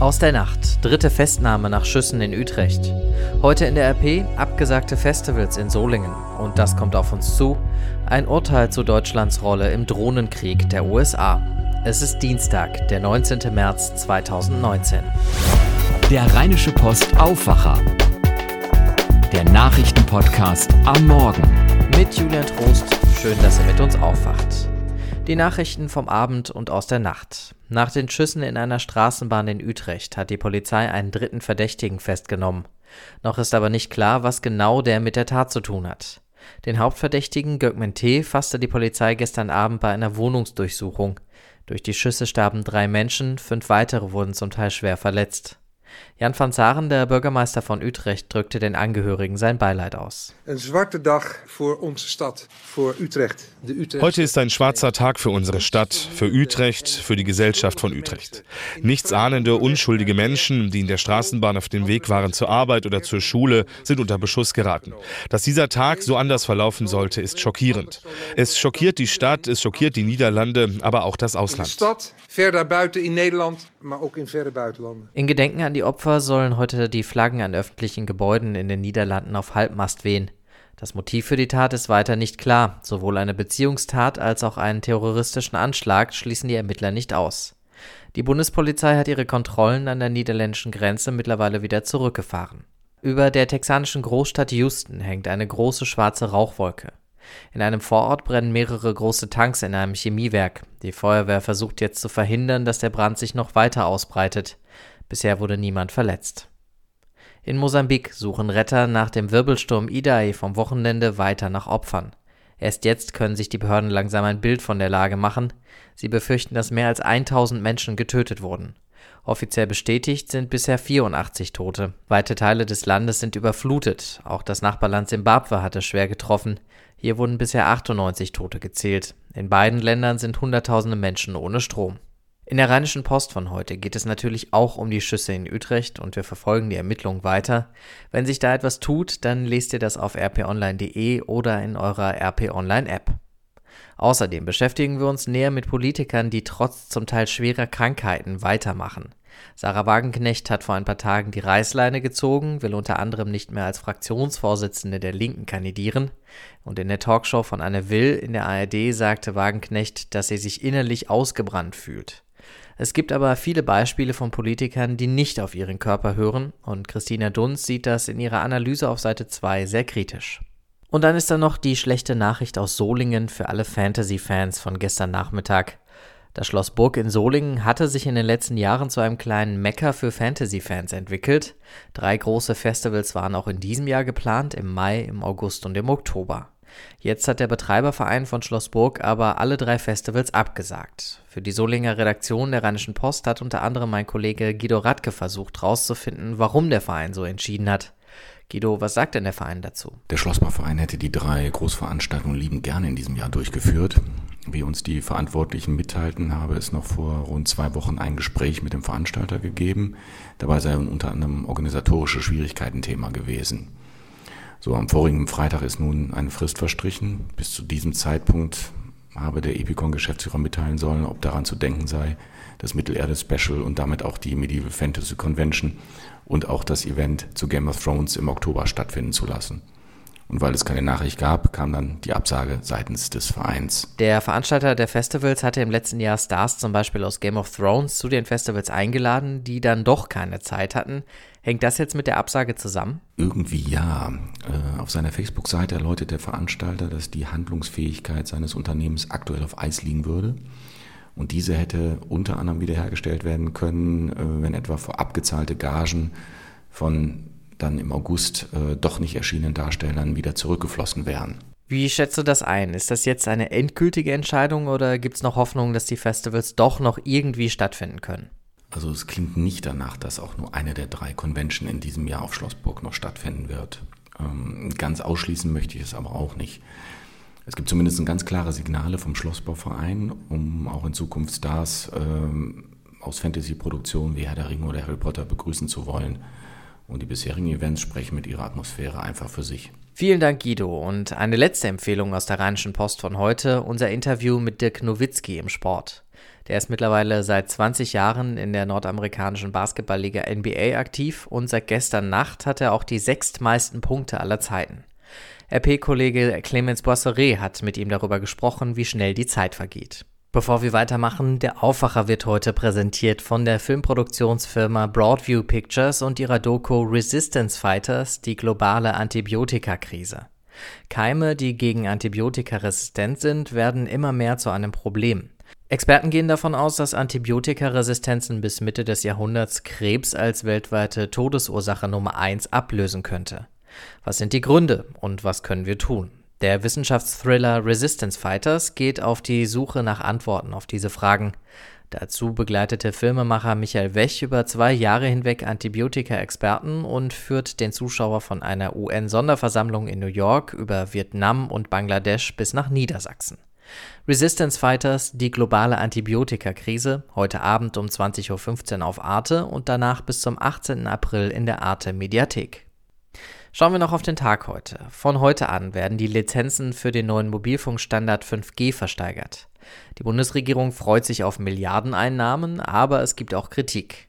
Aus der Nacht. Dritte Festnahme nach Schüssen in Utrecht. Heute in der RP abgesagte Festivals in Solingen. Und das kommt auf uns zu. Ein Urteil zu Deutschlands Rolle im Drohnenkrieg der USA. Es ist Dienstag, der 19. März 2019. Der Rheinische Post Aufwacher. Der Nachrichtenpodcast am Morgen. Mit Julian Trost. Schön, dass ihr mit uns aufwacht. Die Nachrichten vom Abend und aus der Nacht. Nach den Schüssen in einer Straßenbahn in Utrecht hat die Polizei einen dritten Verdächtigen festgenommen. Noch ist aber nicht klar, was genau der mit der Tat zu tun hat. Den Hauptverdächtigen Gökmen T. fasste die Polizei gestern Abend bei einer Wohnungsdurchsuchung. Durch die Schüsse starben drei Menschen, fünf weitere wurden zum Teil schwer verletzt. Jan van Zaren, der Bürgermeister von Utrecht, drückte den Angehörigen sein Beileid aus. Ein zwarte Dag für unsere Stadt, für Utrecht. Heute ist ein schwarzer Tag für unsere Stadt, für Utrecht, für die Gesellschaft von Utrecht. Nichtsahnende, unschuldige Menschen, die in der Straßenbahn auf dem Weg waren zur Arbeit oder zur Schule, sind unter Beschuss geraten. Dass dieser Tag so anders verlaufen sollte, ist schockierend. Es schockiert die Stadt, es schockiert die Niederlande, aber auch das Ausland. In Gedenken an die Opfer sollen heute die Flaggen an öffentlichen Gebäuden in den Niederlanden auf Halbmast wehen. Das Motiv für die Tat ist weiter nicht klar. Sowohl eine Beziehungstat als auch einen terroristischen Anschlag schließen die Ermittler nicht aus. Die Bundespolizei hat ihre Kontrollen an der niederländischen Grenze mittlerweile wieder zurückgefahren. Über der texanischen Großstadt Houston hängt eine große schwarze Rauchwolke. In einem Vorort brennen mehrere große Tanks in einem Chemiewerk. Die Feuerwehr versucht jetzt zu verhindern, dass der Brand sich noch weiter ausbreitet. Bisher wurde niemand verletzt. In Mosambik suchen Retter nach dem Wirbelsturm Idai vom Wochenende weiter nach Opfern. Erst jetzt können sich die Behörden langsam ein Bild von der Lage machen. Sie befürchten, dass mehr als 1000 Menschen getötet wurden. Offiziell bestätigt sind bisher 84 Tote. Weite Teile des Landes sind überflutet. Auch das Nachbarland Simbabwe hatte schwer getroffen. Hier wurden bisher 98 Tote gezählt. In beiden Ländern sind Hunderttausende Menschen ohne Strom. In der Rheinischen Post von heute geht es natürlich auch um die Schüsse in Utrecht und wir verfolgen die Ermittlungen weiter. Wenn sich da etwas tut, dann lest ihr das auf rponline.de oder in eurer RP Online App. Außerdem beschäftigen wir uns näher mit Politikern, die trotz zum Teil schwerer Krankheiten weitermachen. Sarah Wagenknecht hat vor ein paar Tagen die Reißleine gezogen, will unter anderem nicht mehr als Fraktionsvorsitzende der Linken kandidieren. Und in der Talkshow von Anne Will in der ARD sagte Wagenknecht, dass sie sich innerlich ausgebrannt fühlt. Es gibt aber viele Beispiele von Politikern, die nicht auf ihren Körper hören, und Christina Dunz sieht das in ihrer Analyse auf Seite 2 sehr kritisch. Und dann ist da noch die schlechte Nachricht aus Solingen für alle Fantasy-Fans von gestern Nachmittag. Das Schloss Burg in Solingen hatte sich in den letzten Jahren zu einem kleinen Mecker für Fantasy-Fans entwickelt. Drei große Festivals waren auch in diesem Jahr geplant, im Mai, im August und im Oktober. Jetzt hat der Betreiberverein von Schloss Burg aber alle drei Festivals abgesagt. Für die Solinger Redaktion der Rheinischen Post hat unter anderem mein Kollege Guido Radke versucht herauszufinden, warum der Verein so entschieden hat. Guido, was sagt denn der Verein dazu? Der Schlossbauverein hätte die drei Großveranstaltungen liebend gerne in diesem Jahr durchgeführt. Wie uns die Verantwortlichen mitteilten, habe es noch vor rund zwei Wochen ein Gespräch mit dem Veranstalter gegeben. Dabei seien unter anderem organisatorische Schwierigkeiten Thema gewesen. So, am vorigen Freitag ist nun eine Frist verstrichen. Bis zu diesem Zeitpunkt habe der Epicon-Geschäftsführer mitteilen sollen, ob daran zu denken sei, das Mittelerde-Special und damit auch die Medieval Fantasy Convention und auch das Event zu Game of Thrones im Oktober stattfinden zu lassen. Und weil es keine Nachricht gab, kam dann die Absage seitens des Vereins. Der Veranstalter der Festivals hatte im letzten Jahr Stars zum Beispiel aus Game of Thrones zu den Festivals eingeladen, die dann doch keine Zeit hatten. Hängt das jetzt mit der Absage zusammen? Irgendwie ja. Äh, auf seiner Facebook-Seite erläutert der Veranstalter, dass die Handlungsfähigkeit seines Unternehmens aktuell auf Eis liegen würde. Und diese hätte unter anderem wiederhergestellt werden können, äh, wenn etwa vorab gezahlte Gagen von dann im August äh, doch nicht erschienenen Darstellern wieder zurückgeflossen wären. Wie schätzt du das ein? Ist das jetzt eine endgültige Entscheidung oder gibt es noch Hoffnung, dass die Festivals doch noch irgendwie stattfinden können? Also es klingt nicht danach, dass auch nur eine der drei Convention in diesem Jahr auf Schlossburg noch stattfinden wird. Ähm, ganz ausschließen möchte ich es aber auch nicht. Es gibt zumindest ganz klare Signale vom Schlossbauverein, um auch in Zukunft Stars ähm, aus Fantasy-Produktionen wie Herr der Ringe oder Harry Potter begrüßen zu wollen. Und die bisherigen Events sprechen mit ihrer Atmosphäre einfach für sich. Vielen Dank, Guido. Und eine letzte Empfehlung aus der Rheinischen Post von heute: unser Interview mit Dirk Nowitzki im Sport. Der ist mittlerweile seit 20 Jahren in der nordamerikanischen Basketballliga NBA aktiv und seit gestern Nacht hat er auch die sechstmeisten Punkte aller Zeiten. RP-Kollege Clemens Boisseret hat mit ihm darüber gesprochen, wie schnell die Zeit vergeht. Bevor wir weitermachen, der Aufwacher wird heute präsentiert von der Filmproduktionsfirma Broadview Pictures und ihrer Doku Resistance Fighters, die globale Antibiotikakrise. Keime, die gegen Antibiotika resistent sind, werden immer mehr zu einem Problem. Experten gehen davon aus, dass Antibiotikaresistenzen bis Mitte des Jahrhunderts Krebs als weltweite Todesursache Nummer 1 ablösen könnte. Was sind die Gründe und was können wir tun? Der Wissenschaftsthriller Resistance Fighters geht auf die Suche nach Antworten auf diese Fragen. Dazu begleitete Filmemacher Michael Wech über zwei Jahre hinweg Antibiotika-Experten und führt den Zuschauer von einer UN-Sonderversammlung in New York über Vietnam und Bangladesch bis nach Niedersachsen. Resistance Fighters, die globale Antibiotika-Krise, heute Abend um 20.15 Uhr auf Arte und danach bis zum 18. April in der Arte Mediathek. Schauen wir noch auf den Tag heute. Von heute an werden die Lizenzen für den neuen Mobilfunkstandard 5G versteigert. Die Bundesregierung freut sich auf Milliardeneinnahmen, aber es gibt auch Kritik.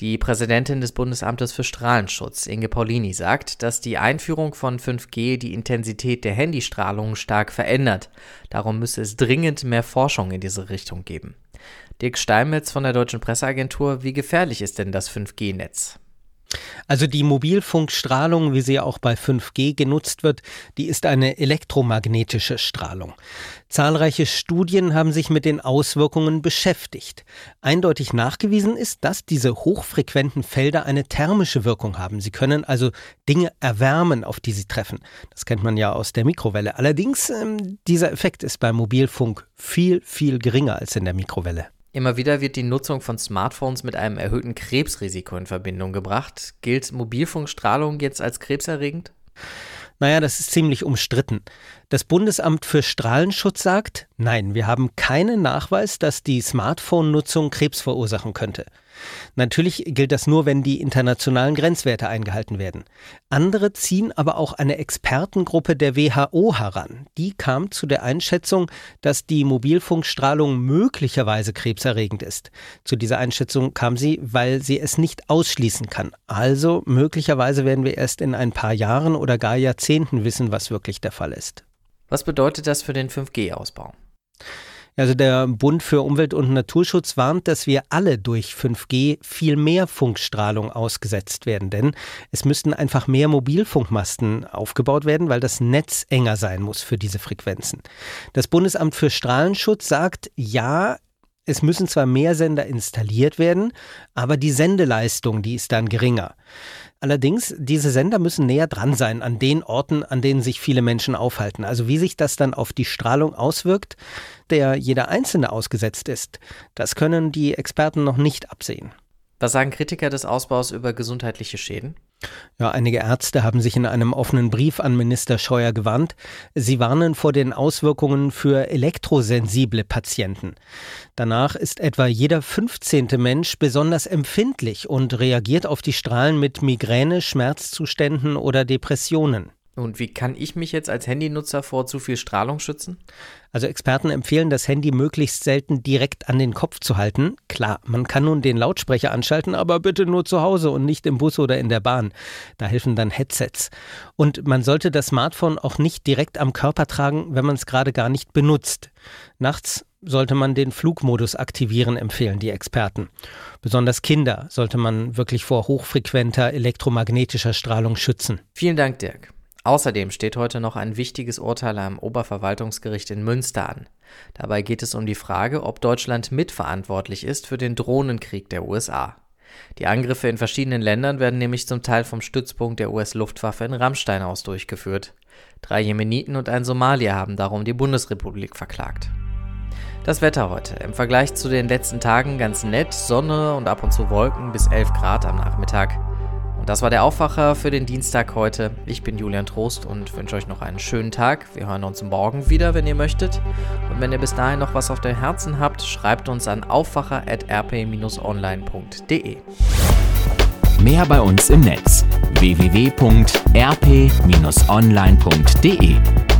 Die Präsidentin des Bundesamtes für Strahlenschutz, Inge Paulini, sagt, dass die Einführung von 5G die Intensität der Handystrahlung stark verändert. Darum müsse es dringend mehr Forschung in diese Richtung geben. Dirk Steinmetz von der Deutschen Presseagentur, wie gefährlich ist denn das 5G-Netz? Also die Mobilfunkstrahlung, wie sie auch bei 5G genutzt wird, die ist eine elektromagnetische Strahlung. Zahlreiche Studien haben sich mit den Auswirkungen beschäftigt. Eindeutig nachgewiesen ist, dass diese hochfrequenten Felder eine thermische Wirkung haben. Sie können also Dinge erwärmen, auf die sie treffen. Das kennt man ja aus der Mikrowelle. Allerdings, ähm, dieser Effekt ist beim Mobilfunk viel, viel geringer als in der Mikrowelle. Immer wieder wird die Nutzung von Smartphones mit einem erhöhten Krebsrisiko in Verbindung gebracht. Gilt Mobilfunkstrahlung jetzt als krebserregend? Naja, das ist ziemlich umstritten. Das Bundesamt für Strahlenschutz sagt, nein, wir haben keinen Nachweis, dass die Smartphone-Nutzung Krebs verursachen könnte. Natürlich gilt das nur, wenn die internationalen Grenzwerte eingehalten werden. Andere ziehen aber auch eine Expertengruppe der WHO heran. Die kam zu der Einschätzung, dass die Mobilfunkstrahlung möglicherweise krebserregend ist. Zu dieser Einschätzung kam sie, weil sie es nicht ausschließen kann. Also möglicherweise werden wir erst in ein paar Jahren oder gar Jahrzehnten wissen, was wirklich der Fall ist. Was bedeutet das für den 5G-Ausbau? Also der Bund für Umwelt und Naturschutz warnt, dass wir alle durch 5G viel mehr Funkstrahlung ausgesetzt werden, denn es müssten einfach mehr Mobilfunkmasten aufgebaut werden, weil das Netz enger sein muss für diese Frequenzen. Das Bundesamt für Strahlenschutz sagt, ja, es müssen zwar mehr Sender installiert werden, aber die Sendeleistung, die ist dann geringer. Allerdings, diese Sender müssen näher dran sein an den Orten, an denen sich viele Menschen aufhalten. Also wie sich das dann auf die Strahlung auswirkt, der jeder Einzelne ausgesetzt ist, das können die Experten noch nicht absehen. Was sagen Kritiker des Ausbaus über gesundheitliche Schäden? Ja, einige Ärzte haben sich in einem offenen Brief an Minister Scheuer gewandt. Sie warnen vor den Auswirkungen für elektrosensible Patienten. Danach ist etwa jeder 15. Mensch besonders empfindlich und reagiert auf die Strahlen mit Migräne, Schmerzzuständen oder Depressionen. Und wie kann ich mich jetzt als Handynutzer vor zu viel Strahlung schützen? Also Experten empfehlen, das Handy möglichst selten direkt an den Kopf zu halten. Klar, man kann nun den Lautsprecher anschalten, aber bitte nur zu Hause und nicht im Bus oder in der Bahn. Da helfen dann Headsets. Und man sollte das Smartphone auch nicht direkt am Körper tragen, wenn man es gerade gar nicht benutzt. Nachts sollte man den Flugmodus aktivieren, empfehlen die Experten. Besonders Kinder sollte man wirklich vor hochfrequenter elektromagnetischer Strahlung schützen. Vielen Dank, Dirk. Außerdem steht heute noch ein wichtiges Urteil am Oberverwaltungsgericht in Münster an. Dabei geht es um die Frage, ob Deutschland mitverantwortlich ist für den Drohnenkrieg der USA. Die Angriffe in verschiedenen Ländern werden nämlich zum Teil vom Stützpunkt der US-Luftwaffe in Rammstein aus durchgeführt. Drei Jemeniten und ein Somalier haben darum die Bundesrepublik verklagt. Das Wetter heute. Im Vergleich zu den letzten Tagen ganz nett, Sonne und ab und zu Wolken bis 11 Grad am Nachmittag. Und das war der Aufwacher für den Dienstag heute. Ich bin Julian Trost und wünsche euch noch einen schönen Tag. Wir hören uns morgen wieder, wenn ihr möchtet. Und wenn ihr bis dahin noch was auf dem Herzen habt, schreibt uns an aufwacher.rp-online.de. Mehr bei uns im Netz www.rp-online.de